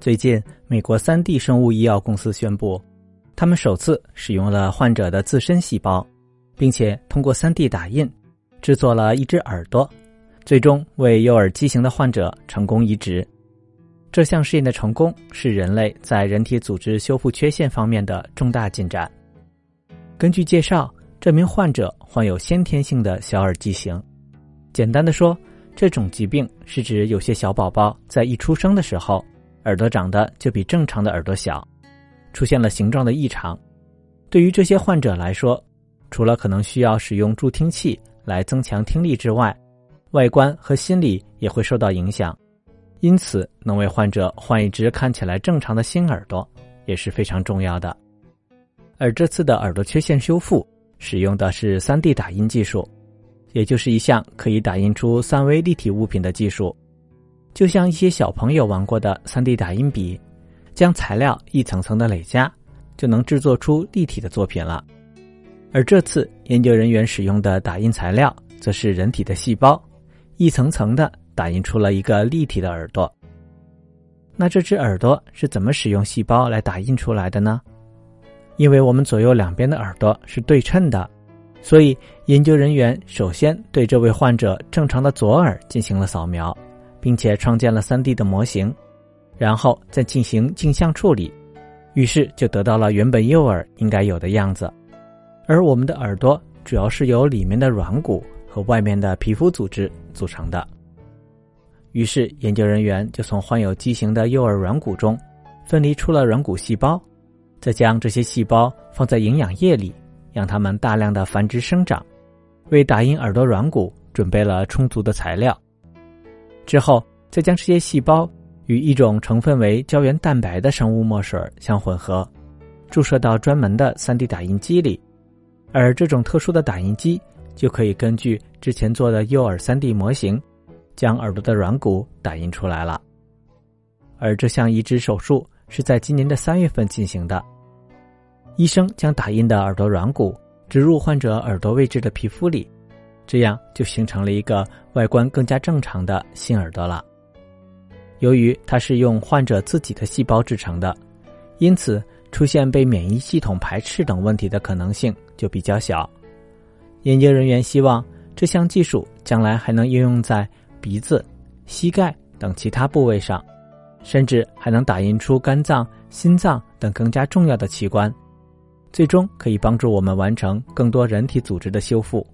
最近，美国三 D 生物医药公司宣布，他们首次使用了患者的自身细胞，并且通过三 D 打印制作了一只耳朵，最终为右耳畸形的患者成功移植。这项试验的成功是人类在人体组织修复缺陷方面的重大进展。根据介绍，这名患者患有先天性的小耳畸形。简单的说，这种疾病是指有些小宝宝在一出生的时候，耳朵长得就比正常的耳朵小，出现了形状的异常。对于这些患者来说，除了可能需要使用助听器来增强听力之外，外观和心理也会受到影响。因此，能为患者换一只看起来正常的新耳朵也是非常重要的。而这次的耳朵缺陷修复使用的是 3D 打印技术，也就是一项可以打印出三维立体物品的技术。就像一些小朋友玩过的 3D 打印笔，将材料一层层的累加，就能制作出立体的作品了。而这次研究人员使用的打印材料则是人体的细胞，一层层的。打印出了一个立体的耳朵。那这只耳朵是怎么使用细胞来打印出来的呢？因为我们左右两边的耳朵是对称的，所以研究人员首先对这位患者正常的左耳进行了扫描，并且创建了 3D 的模型，然后再进行镜像处理，于是就得到了原本右耳应该有的样子。而我们的耳朵主要是由里面的软骨和外面的皮肤组织组成的。于是，研究人员就从患有畸形的右耳软骨中分离出了软骨细胞，再将这些细胞放在营养液里，让它们大量的繁殖生长，为打印耳朵软骨准备了充足的材料。之后，再将这些细胞与一种成分为胶原蛋白的生物墨水相混合，注射到专门的 3D 打印机里，而这种特殊的打印机就可以根据之前做的右耳 3D 模型。将耳朵的软骨打印出来了，而这项移植手术是在今年的三月份进行的。医生将打印的耳朵软骨植入患者耳朵位置的皮肤里，这样就形成了一个外观更加正常的新耳朵了。由于它是用患者自己的细胞制成的，因此出现被免疫系统排斥等问题的可能性就比较小。研究人员希望这项技术将来还能应用在。鼻子、膝盖等其他部位上，甚至还能打印出肝脏、心脏等更加重要的器官，最终可以帮助我们完成更多人体组织的修复。